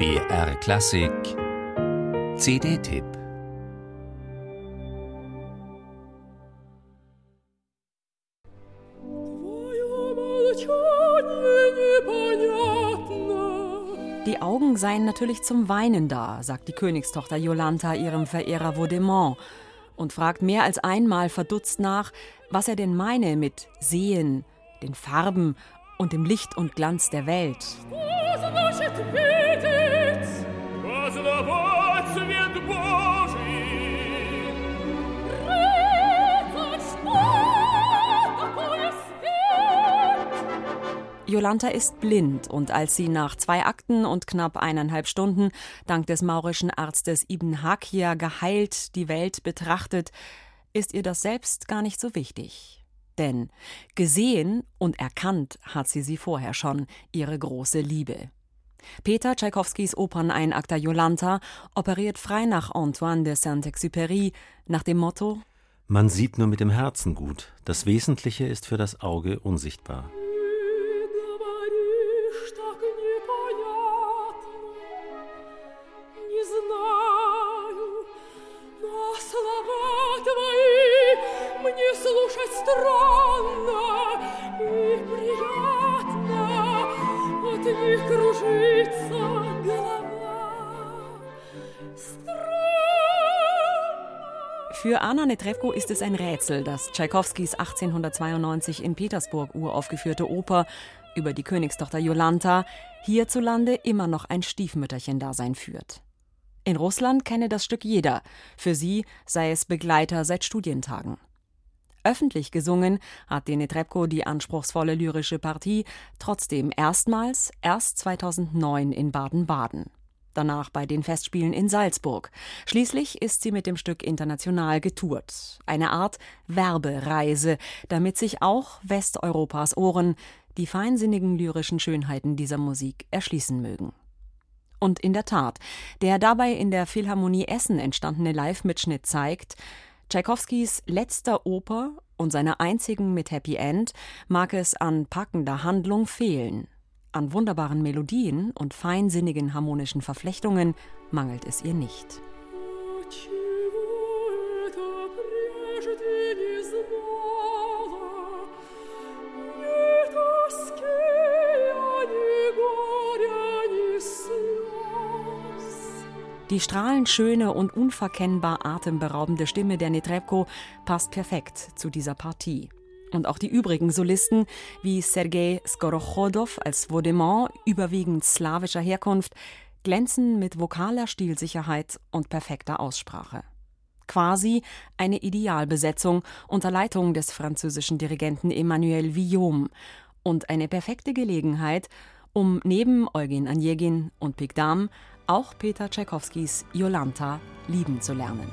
BR Klassik CD-Tipp Die Augen seien natürlich zum Weinen da, sagt die Königstochter Jolanta ihrem Verehrer Vaudemont und fragt mehr als einmal verdutzt nach, was er denn meine mit Sehen, den Farben und dem Licht und Glanz der Welt. Jolanta ist blind und als sie nach zwei Akten und knapp eineinhalb Stunden dank des maurischen Arztes Ibn Hakia geheilt die Welt betrachtet, ist ihr das selbst gar nicht so wichtig. Denn gesehen und erkannt hat sie sie vorher schon, ihre große Liebe. Peter Tschaikowskis Operneinakter Jolanta operiert frei nach Antoine de Saint-Exupéry nach dem Motto Man sieht nur mit dem Herzen gut, das Wesentliche ist für das Auge unsichtbar. Für Anna Netrebko ist es ein Rätsel, dass Tschaikowskis 1892 in Petersburg uraufgeführte Oper über die Königstochter Jolanta hierzulande immer noch ein Stiefmütterchen-Dasein führt. In Russland kenne das Stück jeder, für sie sei es Begleiter seit Studientagen. Öffentlich gesungen hat Dene Trepko die anspruchsvolle lyrische Partie trotzdem erstmals erst 2009 in Baden-Baden. Danach bei den Festspielen in Salzburg. Schließlich ist sie mit dem Stück international getourt. Eine Art Werbereise, damit sich auch Westeuropas Ohren die feinsinnigen lyrischen Schönheiten dieser Musik erschließen mögen. Und in der Tat, der dabei in der Philharmonie Essen entstandene Live-Mitschnitt zeigt, Tschaikowskis letzter Oper und seiner einzigen mit Happy End mag es an packender Handlung fehlen. An wunderbaren Melodien und feinsinnigen harmonischen Verflechtungen mangelt es ihr nicht. Die strahlend schöne und unverkennbar atemberaubende Stimme der Netrebko passt perfekt zu dieser Partie. Und auch die übrigen Solisten, wie Sergei Skorochodow als Vaudemont, überwiegend slawischer Herkunft, glänzen mit vokaler Stilsicherheit und perfekter Aussprache. Quasi eine Idealbesetzung unter Leitung des französischen Dirigenten Emmanuel Villaume und eine perfekte Gelegenheit, um neben Eugen Anjegin und Pigdam auch Peter Tschaikowskis Jolanta lieben zu lernen.